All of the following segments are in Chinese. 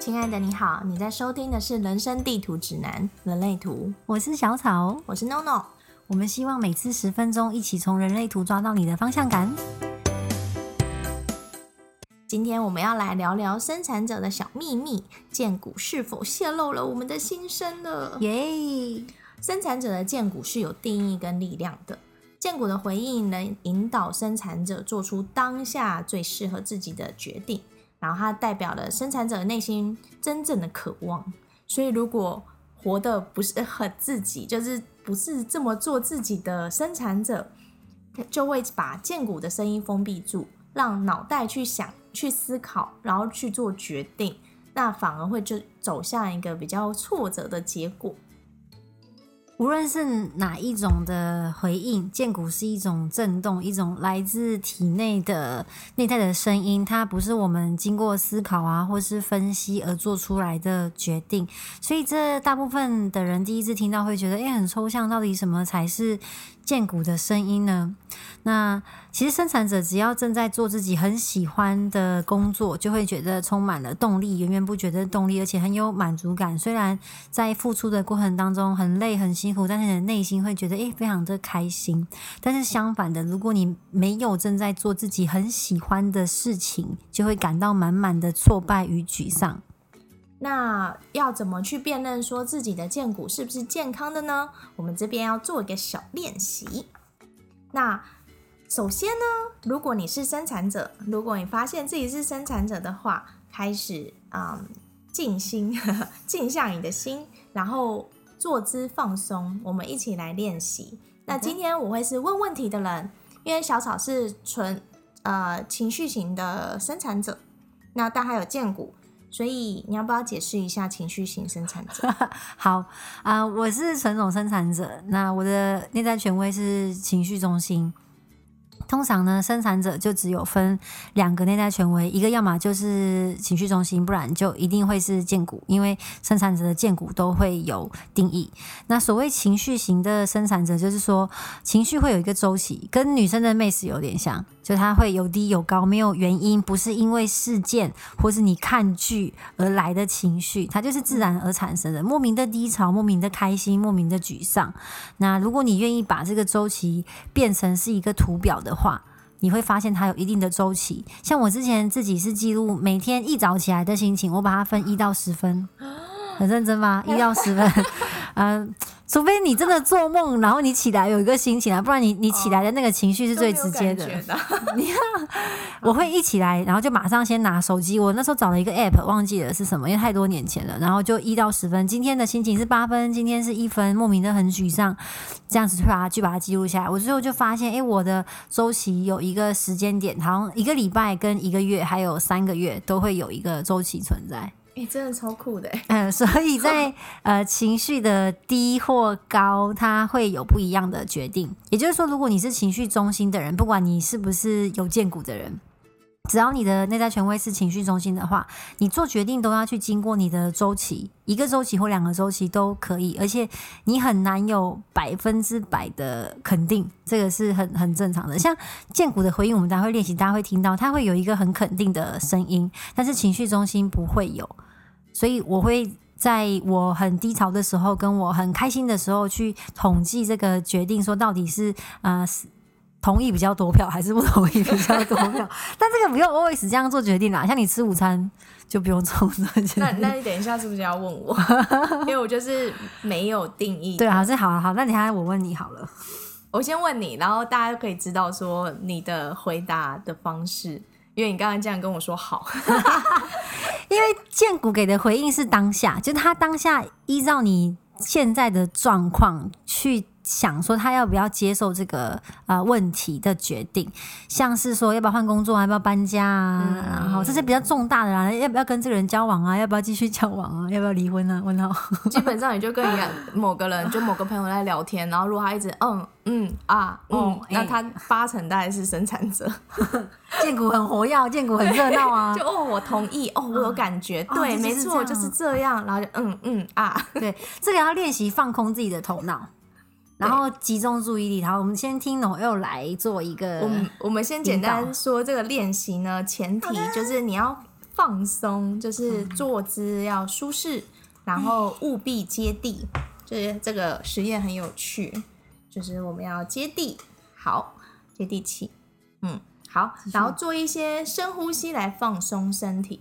亲爱的，你好，你在收听的是《人生地图指南：人类图》，我是小草，我是 NONO。我们希望每次十分钟，一起从人类图抓到你的方向感。今天我们要来聊聊生产者的小秘密，剑骨是否泄露了我们的心声呢？耶！生产者的剑骨是有定义跟力量的，剑骨的回应能引导生产者做出当下最适合自己的决定。然后它代表了生产者内心真正的渴望，所以如果活的不是很自己，就是不是这么做自己的生产者，就会把剑骨的声音封闭住，让脑袋去想、去思考，然后去做决定，那反而会就走向一个比较挫折的结果。无论是哪一种的回应，剑骨是一种震动，一种来自体内的内在的声音，它不是我们经过思考啊，或是分析而做出来的决定。所以，这大部分的人第一次听到会觉得，哎，很抽象，到底什么才是？剑骨的声音呢？那其实生产者只要正在做自己很喜欢的工作，就会觉得充满了动力，源源不绝的动力，而且很有满足感。虽然在付出的过程当中很累很辛苦，但是你的内心会觉得诶非常的开心。但是相反的，如果你没有正在做自己很喜欢的事情，就会感到满满的挫败与沮丧。那要怎么去辨认说自己的剑骨是不是健康的呢？我们这边要做一个小练习。那首先呢，如果你是生产者，如果你发现自己是生产者的话，开始啊静心，静下你的心，然后坐姿放松，我们一起来练习。那今天我会是问问题的人，因为小草是纯呃情绪型的生产者，那但还有剑骨。所以你要不要解释一下情绪型生产者？好啊，我是陈总生产者，那我的内在权威是情绪中心。通常呢，生产者就只有分两个内在权威，一个要么就是情绪中心，不然就一定会是剑骨，因为生产者的剑骨都会有定义。那所谓情绪型的生产者，就是说情绪会有一个周期，跟女生的妹子有点像，就它会有低有高，没有原因，不是因为事件或是你看剧而来的情绪，它就是自然而产生的，莫名的低潮，莫名的开心，莫名的沮丧。那如果你愿意把这个周期变成是一个图表的。话，你会发现它有一定的周期。像我之前自己是记录每天一早起来的心情，我把它分一到十分，很认真吗？一到十分，嗯。除非你真的做梦，然后你起来有一个心情啊，不然你你起来的那个情绪是最直接的。你看，我会一起来，然后就马上先拿手机。我那时候找了一个 app，忘记了是什么，因为太多年前了。然后就一到十分，今天的心情是八分，今天是一分，莫名的很沮丧，这样子去把它去把它记录下来。我最后就发现，哎，我的周期有一个时间点，好像一个礼拜跟一个月还有三个月都会有一个周期存在。哎，真的超酷的！嗯，所以在呃情绪的低或高，它会有不一样的决定。也就是说，如果你是情绪中心的人，不管你是不是有见股的人。只要你的内在权威是情绪中心的话，你做决定都要去经过你的周期，一个周期或两个周期都可以，而且你很难有百分之百的肯定，这个是很很正常的。像剑骨的回应，我们大家会练习，大家会听到，它会有一个很肯定的声音，但是情绪中心不会有，所以我会在我很低潮的时候，跟我很开心的时候去统计这个决定，说到底是啊。同意比较多票还是不同意比较多票？但这个不用 always 这样做决定啦。像你吃午餐就不用做这些。那那你等一下是不是要问我？因为我就是没有定义。对啊，这好好。那你还我问你好了。我先问你，然后大家就可以知道说你的回答的方式。因为你刚刚这样跟我说好，因为建谷给的回应是当下，就是他当下依照你现在的状况去。想说他要不要接受这个啊问题的决定，像是说要不要换工作啊，要不要搬家啊，然后这些比较重大的啦，要不要跟这个人交往啊，要不要继续交往啊，要不要离婚啊？问号。基本上你就跟某个人，就某个朋友在聊天，然后如果他一直嗯嗯啊嗯，那他八成大概是生产者，建股很活跃，建股很热闹啊。就哦，我同意，哦，我有感觉，对，没错，就是这样，然后就嗯嗯啊，对，这个要练习放空自己的头脑。然后集中注意力，好，我们先听 Noel 来做一个。我们我们先简单说这个练习呢，前提就是你要放松，就是坐姿要舒适，然后务必接地。就是这个实验很有趣，就是我们要接地，好，接地气，嗯，好，然后做一些深呼吸来放松身体，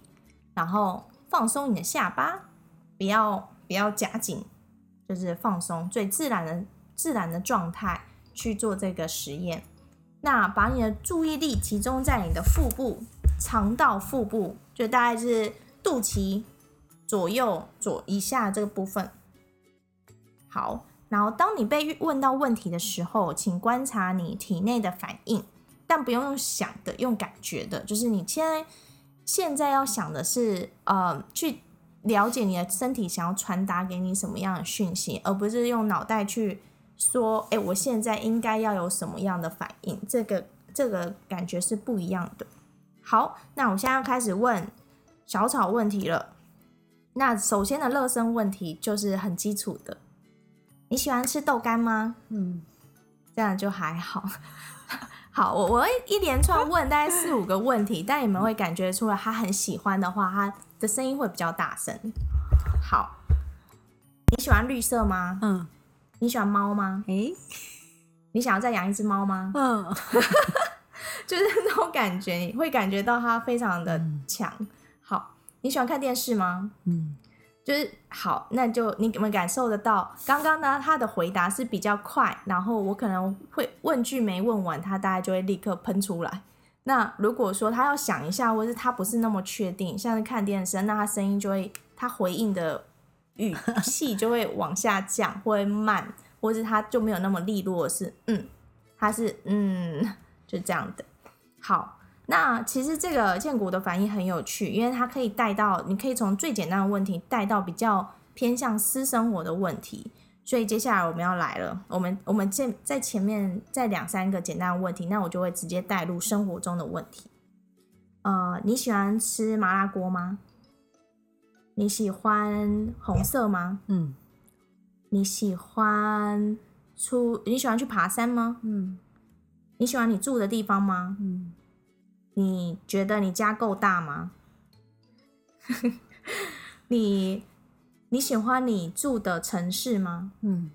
然后放松你的下巴，不要不要夹紧，就是放松最自然的自然的状态去做这个实验。那把你的注意力集中在你的腹部、肠道腹部，就大概是肚脐左右左以下这个部分。好，然后当你被问到问题的时候，请观察你体内的反应，但不用用想的，用感觉的，就是你现在现在要想的是，呃，去了解你的身体想要传达给你什么样的讯息，而不是用脑袋去说，哎，我现在应该要有什么样的反应，这个这个感觉是不一样的。好，那我现在要开始问小草问题了。那首先的热身问题就是很基础的。你喜欢吃豆干吗？嗯，这样就还好。好，我我会一连串问大概四五个问题，但你们会感觉出来他很喜欢的话，他的声音会比较大声。好，你喜欢绿色吗？嗯。你喜欢猫吗？诶，你想要再养一只猫吗？嗯。就是那种感觉，你会感觉到它非常的强。好，你喜欢看电视吗？嗯。就是好，那就你们感受得到，刚刚呢他的回答是比较快，然后我可能会问句没问完，他大概就会立刻喷出来。那如果说他要想一下，或是他不是那么确定，像是看电视，那他声音就会，他回应的语气就会往下降，会慢，或是他就没有那么利落，是嗯，他是嗯，就这样的。好。那其实这个建国的反应很有趣，因为它可以带到，你可以从最简单的问题带到比较偏向私生活的问题。所以接下来我们要来了，我们我们在在前面再两三个简单的问题，那我就会直接带入生活中的问题。呃，你喜欢吃麻辣锅吗？你喜欢红色吗？嗯。你喜欢出？你喜欢去爬山吗？嗯。你喜欢你住的地方吗？嗯。你觉得你家够大吗？你你喜欢你住的城市吗？嗯，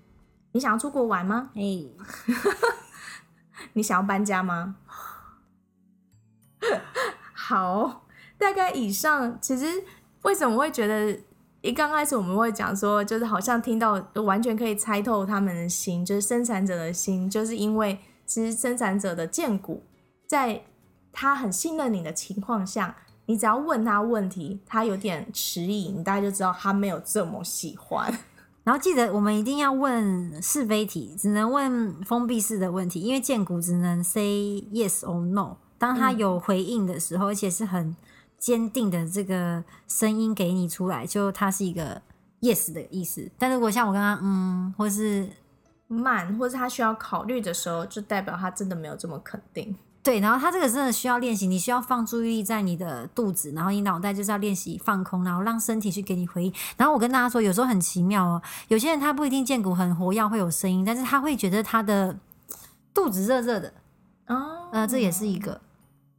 你想要出国玩吗？哎，你想要搬家吗？好，大概以上。其实为什么会觉得一刚开始我们会讲说，就是好像听到完全可以猜透他们的心，就是生产者的心，就是因为其实生产者的荐股在。他很信任你的情况下，你只要问他问题，他有点迟疑，你大概就知道他没有这么喜欢。然后记得我们一定要问是非题，只能问封闭式的问题，因为建股只能 say yes or no。当他有回应的时候，而且是很坚定的这个声音给你出来，就它是一个 yes 的意思。但如果像我刚刚嗯，或是慢，或是他需要考虑的时候，就代表他真的没有这么肯定。对，然后他这个真的需要练习，你需要放注意力在你的肚子，然后你脑袋就是要练习放空，然后让身体去给你回应。然后我跟大家说，有时候很奇妙哦，有些人他不一定见骨很活跃会有声音，但是他会觉得他的肚子热热的哦，呃，这也是一个。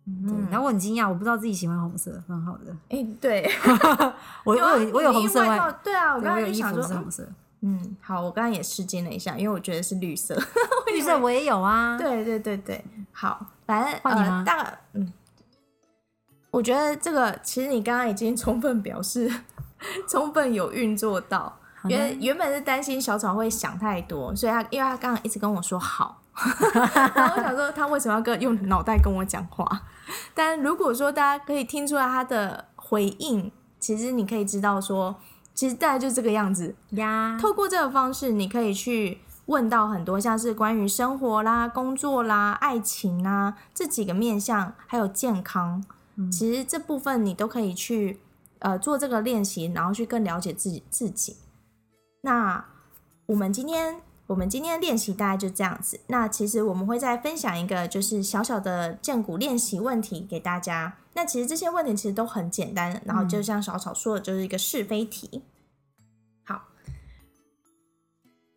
嗯，然后我很惊讶，我不知道自己喜欢红色，蛮好的。哎，对，我我有我有红色外对啊，我刚刚就想说红色。嗯，好，我刚刚也吃惊了一下，因为我觉得是绿色，绿色我也有啊。对对对对，好。反正呃，大概嗯，我觉得这个其实你刚刚已经充分表示，充分有运作到。原原本是担心小草会想太多，所以他因为他刚刚一直跟我说好，然后我想说他为什么要跟用脑袋跟我讲话？但如果说大家可以听出来他的回应，其实你可以知道说，其实大概就这个样子呀。透过这个方式，你可以去。问到很多像是关于生活啦、工作啦、爱情啦这几个面向，还有健康，其实这部分你都可以去呃做这个练习，然后去更了解自己自己。那我们今天我们今天的练习大概就这样子。那其实我们会再分享一个就是小小的健骨练习问题给大家。那其实这些问题其实都很简单，然后就像小草说的，就是一个是非题。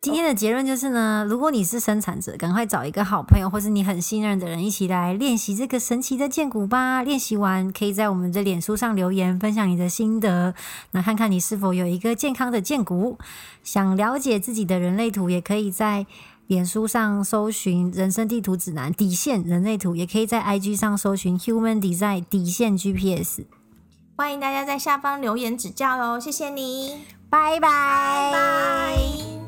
今天的结论就是呢，如果你是生产者，赶快找一个好朋友或是你很信任的人一起来练习这个神奇的剑骨吧。练习完可以在我们的脸书上留言，分享你的心得，那看看你是否有一个健康的剑骨。想了解自己的人类图，也可以在脸书上搜寻“人生地图指南”底线人类图，也可以在 IG 上搜寻 “Human Design” 底线 GPS。欢迎大家在下方留言指教哦，谢谢你，拜拜拜。